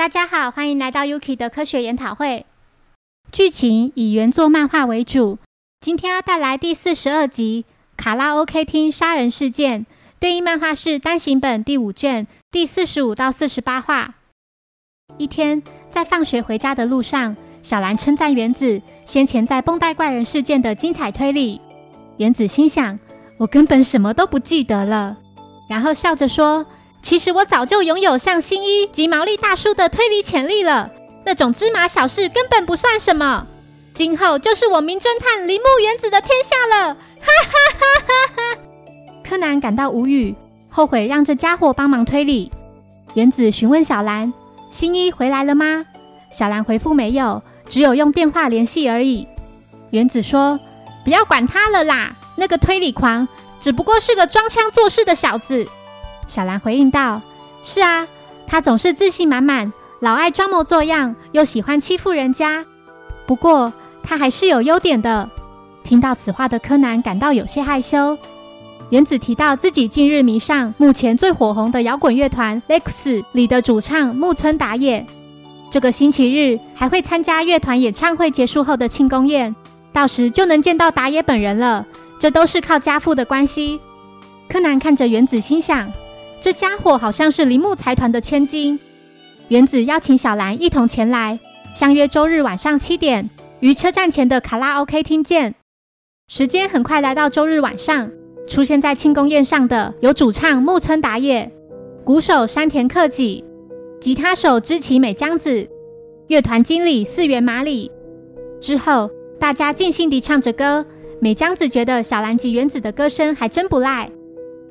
大家好，欢迎来到 Yuki 的科学研讨会。剧情以原作漫画为主，今天要带来第四十二集《卡拉 OK 厅杀人事件》，对应漫画是单行本第五卷第四十五到四十八话。一天，在放学回家的路上，小兰称赞原子先前在绷带怪人事件的精彩推理。原子心想：我根本什么都不记得了。然后笑着说。其实我早就拥有像新一及毛利大叔的推理潜力了，那种芝麻小事根本不算什么。今后就是我名侦探铃木原子的天下了！哈哈哈哈哈！柯南感到无语，后悔让这家伙帮忙推理。原子询问小兰：“新一回来了吗？”小兰回复：“没有，只有用电话联系而已。”原子说：“不要管他了啦，那个推理狂只不过是个装腔作势的小子。”小兰回应道：“是啊，他总是自信满满，老爱装模作样，又喜欢欺负人家。不过他还是有优点的。”听到此话的柯南感到有些害羞。原子提到自己近日迷上目前最火红的摇滚乐团 Lex 里的主唱木村达也，这个星期日还会参加乐团演唱会结束后的庆功宴，到时就能见到达也本人了。这都是靠家父的关系。柯南看着原子，心想。这家伙好像是铃木财团的千金。原子邀请小兰一同前来，相约周日晚上七点于车站前的卡拉 OK 厅见。时间很快来到周日晚上，出现在庆功宴上的有主唱木村达也、鼓手山田克己、吉他手知崎美江子、乐团经理四原麻里。之后，大家尽兴地唱着歌。美江子觉得小兰及原子的歌声还真不赖。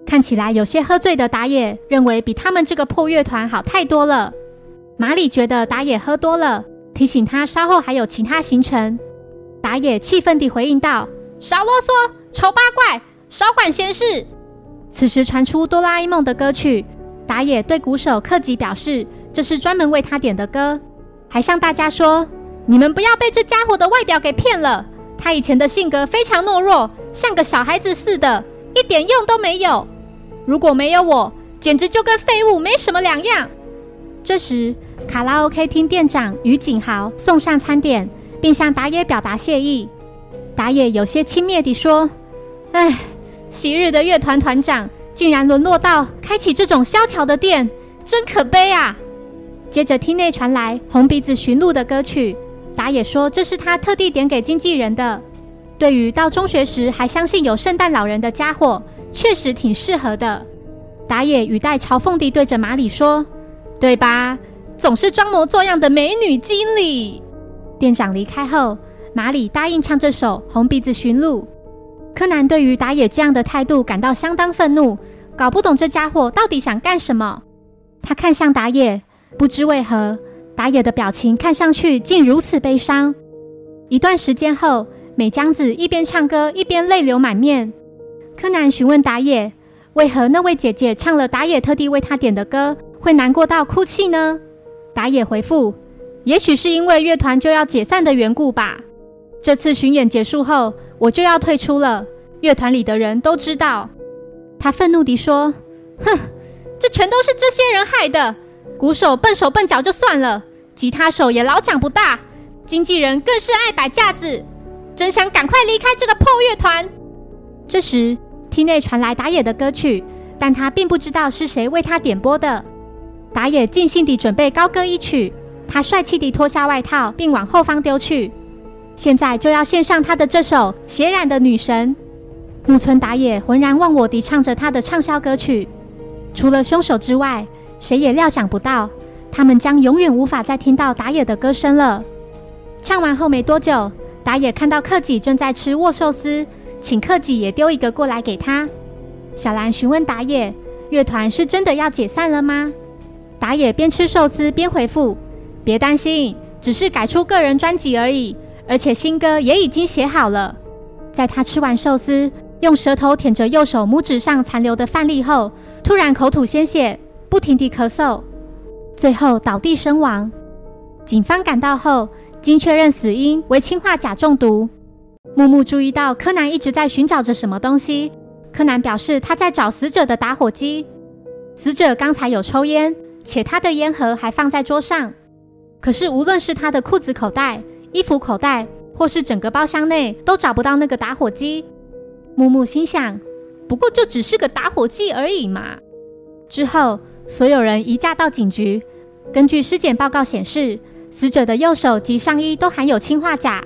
看起来有些喝醉的打野认为比他们这个破乐团好太多了。马里觉得打野喝多了，提醒他稍后还有其他行程。打野气愤地回应道：“少啰嗦，丑八怪，少管闲事。”此时传出哆啦 A 梦的歌曲，打野对鼓手克己表示这是专门为他点的歌，还向大家说：“你们不要被这家伙的外表给骗了，他以前的性格非常懦弱，像个小孩子似的，一点用都没有。”如果没有我，简直就跟废物没什么两样。这时，卡拉 OK 厅店长于景豪送上餐点，并向打野表达谢意。打野有些轻蔑地说：“唉，昔日的乐团团长竟然沦落到开启这种萧条的店，真可悲啊！”接着，厅内传来红鼻子驯鹿的歌曲。打野说：“这是他特地点给经纪人的。”对于到中学时还相信有圣诞老人的家伙。确实挺适合的。打野语带嘲讽地对着马里说：“对吧？总是装模作样的美女经理。”店长离开后，马里答应唱这首《红鼻子驯鹿》。柯南对于打野这样的态度感到相当愤怒，搞不懂这家伙到底想干什么。他看向打野，不知为何，打野的表情看上去竟如此悲伤。一段时间后，美江子一边唱歌一边泪流满面。柯南询问打野：“为何那位姐姐唱了打野特地为她点的歌，会难过到哭泣呢？”打野回复：“也许是因为乐团就要解散的缘故吧。这次巡演结束后，我就要退出了。乐团里的人都知道。”他愤怒地说：“哼，这全都是这些人害的！鼓手笨手笨脚就算了，吉他手也老长不大，经纪人更是爱摆架子，真想赶快离开这个破乐团。”这时。厅内传来打野的歌曲，但他并不知道是谁为他点播的。打野尽兴地准备高歌一曲，他帅气地脱下外套，并往后方丢去。现在就要献上他的这首《血染的女神》。木村打野浑然忘我地唱着他的畅销歌曲。除了凶手之外，谁也料想不到，他们将永远无法再听到打野的歌声了。唱完后没多久，打野看到克己正在吃握寿司。请克己也丢一个过来给他。小兰询问打野：“乐团是真的要解散了吗？”打野边吃寿司边回复：“别担心，只是改出个人专辑而已，而且新歌也已经写好了。”在他吃完寿司，用舌头舔着右手拇指上残留的饭粒后，突然口吐鲜血，不停地咳嗽，最后倒地身亡。警方赶到后，经确认死因为氰化钾中毒。木木注意到柯南一直在寻找着什么东西。柯南表示他在找死者的打火机。死者刚才有抽烟，且他的烟盒还放在桌上。可是无论是他的裤子口袋、衣服口袋，或是整个包厢内，都找不到那个打火机。木木心想：不过就只是个打火机而已嘛。之后，所有人移驾到警局。根据尸检报告显示，死者的右手及上衣都含有氰化钾，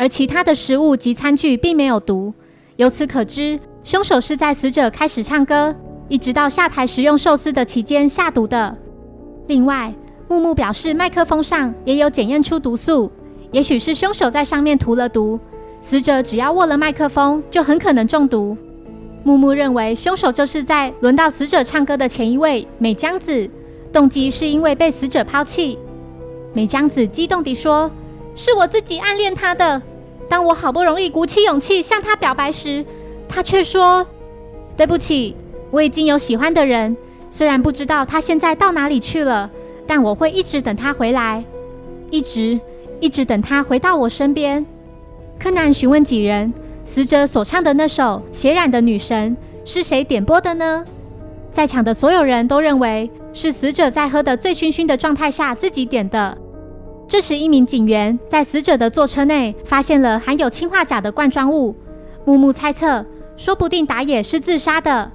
而其他的食物及餐具并没有毒。由此可知，凶手是在死者开始唱歌，一直到下台食用寿司的期间下毒的。另外，木木表示，麦克风上也有检验出毒素，也许是凶手在上面涂了毒。死者只要握了麦克风，就很可能中毒。木木认为，凶手就是在轮到死者唱歌的前一位美江子，动机是因为被死者抛弃。美江子激动地说：“是我自己暗恋他的。当我好不容易鼓起勇气向他表白时，他却说：‘对不起，我已经有喜欢的人。虽然不知道他现在到哪里去了，但我会一直等他回来，一直一直等他回到我身边。’”柯南询问几人，死者所唱的那首《血染的女神》是谁点播的呢？在场的所有人都认为是死者在喝得醉醺醺的状态下自己点的。这时，一名警员在死者的座车内发现了含有氰化钾的罐装物。木木猜测，说不定打野是自杀的。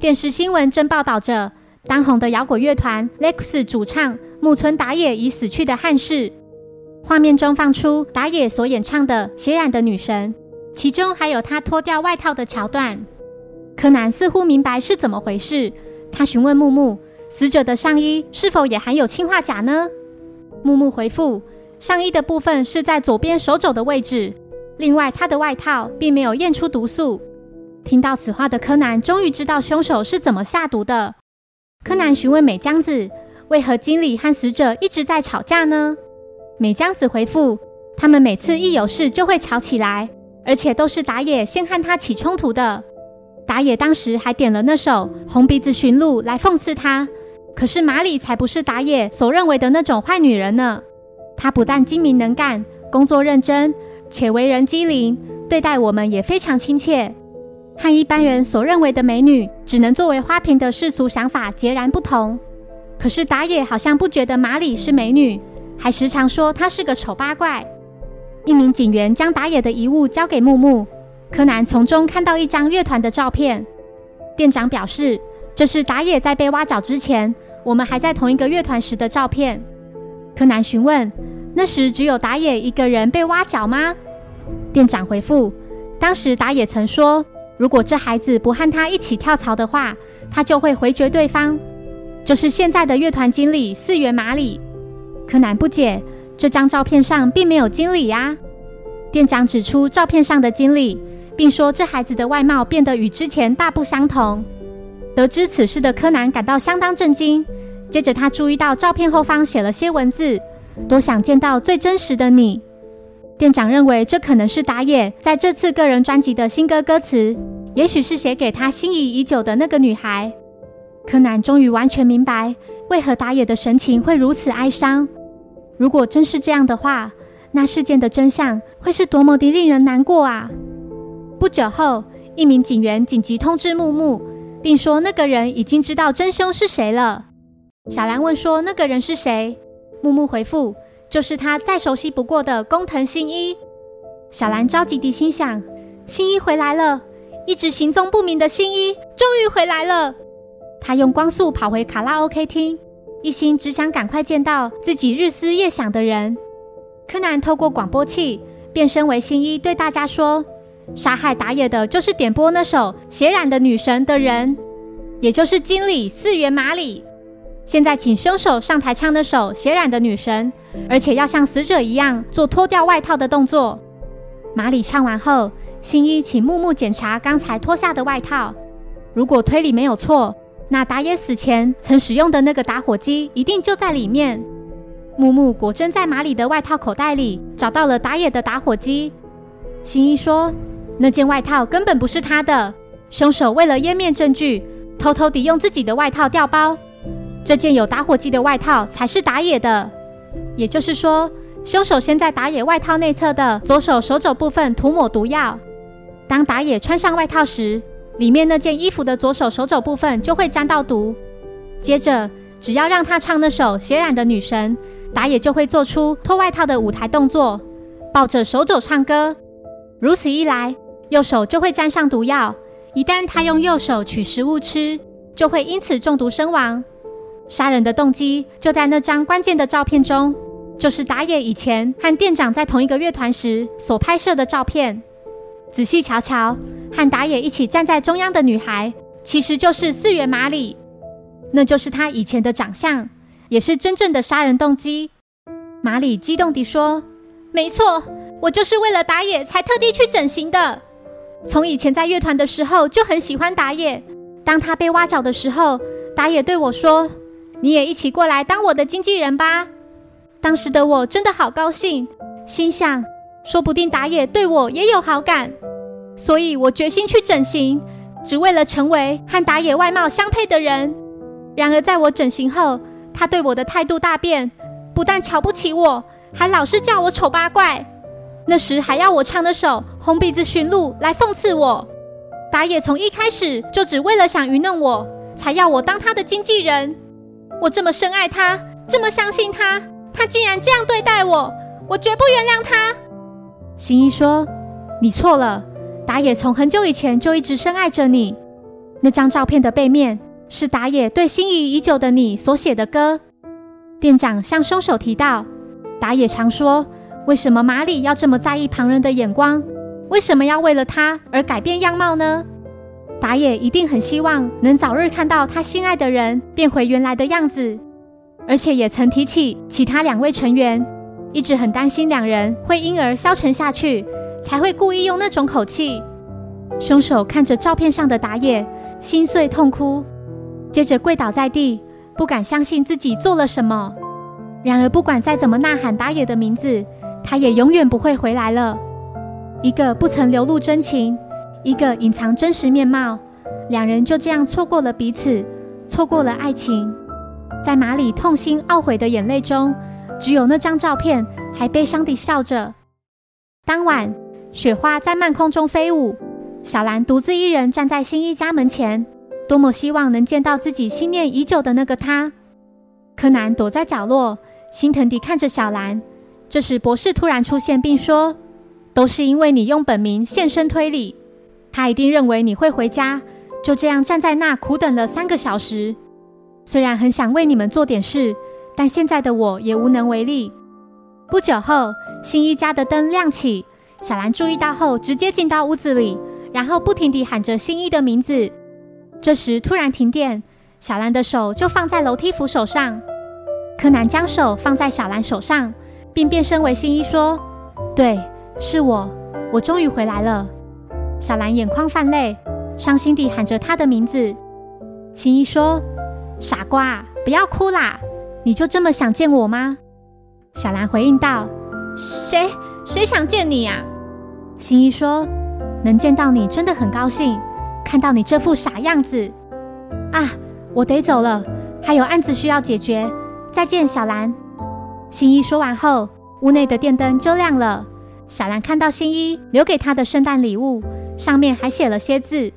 电视新闻正报道着当红的摇滚乐团 Lex 主唱木村打野已死去的憾事。画面中放出打野所演唱的《血染的女神》，其中还有他脱掉外套的桥段。柯南似乎明白是怎么回事，他询问木木：“死者的上衣是否也含有氰化钾呢？”木木回复：“上衣的部分是在左边手肘的位置，另外他的外套并没有验出毒素。”听到此话的柯南终于知道凶手是怎么下毒的。柯南询问美江子：“为何经理和死者一直在吵架呢？”美江子回复：“他们每次一有事就会吵起来，而且都是打野先和他起冲突的。打野当时还点了那首《红鼻子驯鹿》来讽刺他。可是马里才不是打野所认为的那种坏女人呢。她不但精明能干、工作认真，且为人机灵，对待我们也非常亲切，和一般人所认为的美女只能作为花瓶的世俗想法截然不同。可是打野好像不觉得马里是美女。”还时常说她是个丑八怪。一名警员将打野的遗物交给木木，柯南从中看到一张乐团的照片。店长表示，这是打野在被挖角之前，我们还在同一个乐团时的照片。柯南询问：“那时只有打野一个人被挖角吗？”店长回复：“当时打野曾说，如果这孩子不和他一起跳槽的话，他就会回绝对方，就是现在的乐团经理四元马里。”柯南不解，这张照片上并没有经理呀。店长指出照片上的经理，并说这孩子的外貌变得与之前大不相同。得知此事的柯南感到相当震惊。接着他注意到照片后方写了些文字：“多想见到最真实的你。”店长认为这可能是打野在这次个人专辑的新歌歌词，也许是写给他心仪已久的那个女孩。柯南终于完全明白，为何打野的神情会如此哀伤。如果真是这样的话，那事件的真相会是多么的令人难过啊！不久后，一名警员紧急通知木木，并说那个人已经知道真凶是谁了。小兰问说：“那个人是谁？”木木回复：“就是他再熟悉不过的工藤新一。”小兰着急地心想：“新一回来了，一直行踪不明的新一终于回来了。”他用光速跑回卡拉 OK 厅。一心只想赶快见到自己日思夜想的人。柯南透过广播器变身为新一，对大家说：“杀害打野的就是点播那首《血染的女神》的人，也就是经理四元马里。现在请凶手上台唱那首《血染的女神》，而且要像死者一样做脱掉外套的动作。”马里唱完后，新一请木木检查刚才脱下的外套，如果推理没有错。那打野死前曾使用的那个打火机一定就在里面。木木果真在马里的外套口袋里找到了打野的打火机。新一说，那件外套根本不是他的，凶手为了湮灭证据，偷偷地用自己的外套调包。这件有打火机的外套才是打野的。也就是说，凶手先在打野外套内侧的左手手肘部分涂抹毒药，当打野穿上外套时。里面那件衣服的左手手肘部分就会沾到毒，接着只要让他唱那首《血染的女神》，打野就会做出脱外套的舞台动作，抱着手肘唱歌。如此一来，右手就会沾上毒药。一旦他用右手取食物吃，就会因此中毒身亡。杀人的动机就在那张关键的照片中，就是打野以前和店长在同一个乐团时所拍摄的照片。仔细瞧瞧，和打野一起站在中央的女孩，其实就是四元马里。那就是他以前的长相，也是真正的杀人动机。马里激动地说：“没错，我就是为了打野才特地去整形的。从以前在乐团的时候就很喜欢打野。当他被挖角的时候，打野对我说：‘你也一起过来当我的经纪人吧。’当时的我真的好高兴，心想说不定打野对我也有好感，所以我决心去整形，只为了成为和打野外貌相配的人。”然而，在我整形后，他对我的态度大变，不但瞧不起我，还老是叫我丑八怪。那时还要我唱那首《红鼻子驯鹿》来讽刺我。打野从一开始就只为了想愚弄我，才要我当他的经纪人。我这么深爱他，这么相信他，他竟然这样对待我，我绝不原谅他。新一说：“你错了，打野从很久以前就一直深爱着你。那张照片的背面。”是打野对心仪已久的你所写的歌。店长向凶手提到，打野常说：“为什么马里要这么在意旁人的眼光？为什么要为了他而改变样貌呢？”打野一定很希望能早日看到他心爱的人变回原来的样子，而且也曾提起其他两位成员，一直很担心两人会因而消沉下去，才会故意用那种口气。凶手看着照片上的打野，心碎痛哭。接着跪倒在地，不敢相信自己做了什么。然而，不管再怎么呐喊打野的名字，他也永远不会回来了。一个不曾流露真情，一个隐藏真实面貌，两人就这样错过了彼此，错过了爱情。在马里痛心懊悔的眼泪中，只有那张照片还悲伤地笑着。当晚，雪花在漫空中飞舞，小兰独自一人站在新一家门前。多么希望能见到自己心念已久的那个他！柯南躲在角落，心疼地看着小兰。这时，博士突然出现，并说：“都是因为你用本名现身推理，他一定认为你会回家，就这样站在那苦等了三个小时。虽然很想为你们做点事，但现在的我也无能为力。”不久后，新一家的灯亮起，小兰注意到后，直接进到屋子里，然后不停地喊着新一的名字。这时突然停电，小兰的手就放在楼梯扶手上。柯南将手放在小兰手上，并变身为新一说：“对，是我，我终于回来了。”小兰眼眶泛泪，伤心地喊着他的名字。新一说：“傻瓜，不要哭啦，你就这么想见我吗？”小兰回应道：“谁谁想见你呀？”新一说：“能见到你真的很高兴。”看到你这副傻样子，啊，我得走了，还有案子需要解决。再见，小兰。新一说完后，屋内的电灯就亮了。小兰看到新一留给她的圣诞礼物，上面还写了些字：“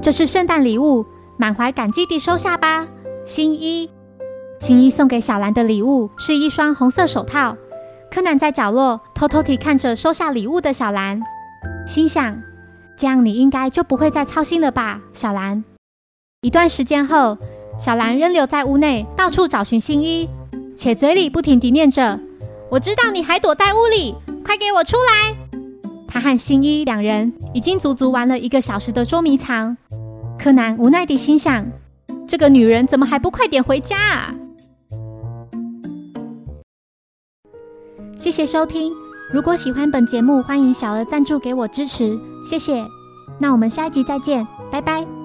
这是圣诞礼物，满怀感激地收下吧，新一。”新一送给小兰的礼物是一双红色手套。柯南在角落偷偷地看着收下礼物的小兰，心想。这样你应该就不会再操心了吧，小兰。一段时间后，小兰仍留在屋内，到处找寻新一，且嘴里不停地念着：“我知道你还躲在屋里，快给我出来！”他和新一两人已经足足玩了一个小时的捉迷藏。柯南无奈地心想：“这个女人怎么还不快点回家啊？”谢谢收听。如果喜欢本节目，欢迎小额赞助给我支持，谢谢。那我们下一集再见，拜拜。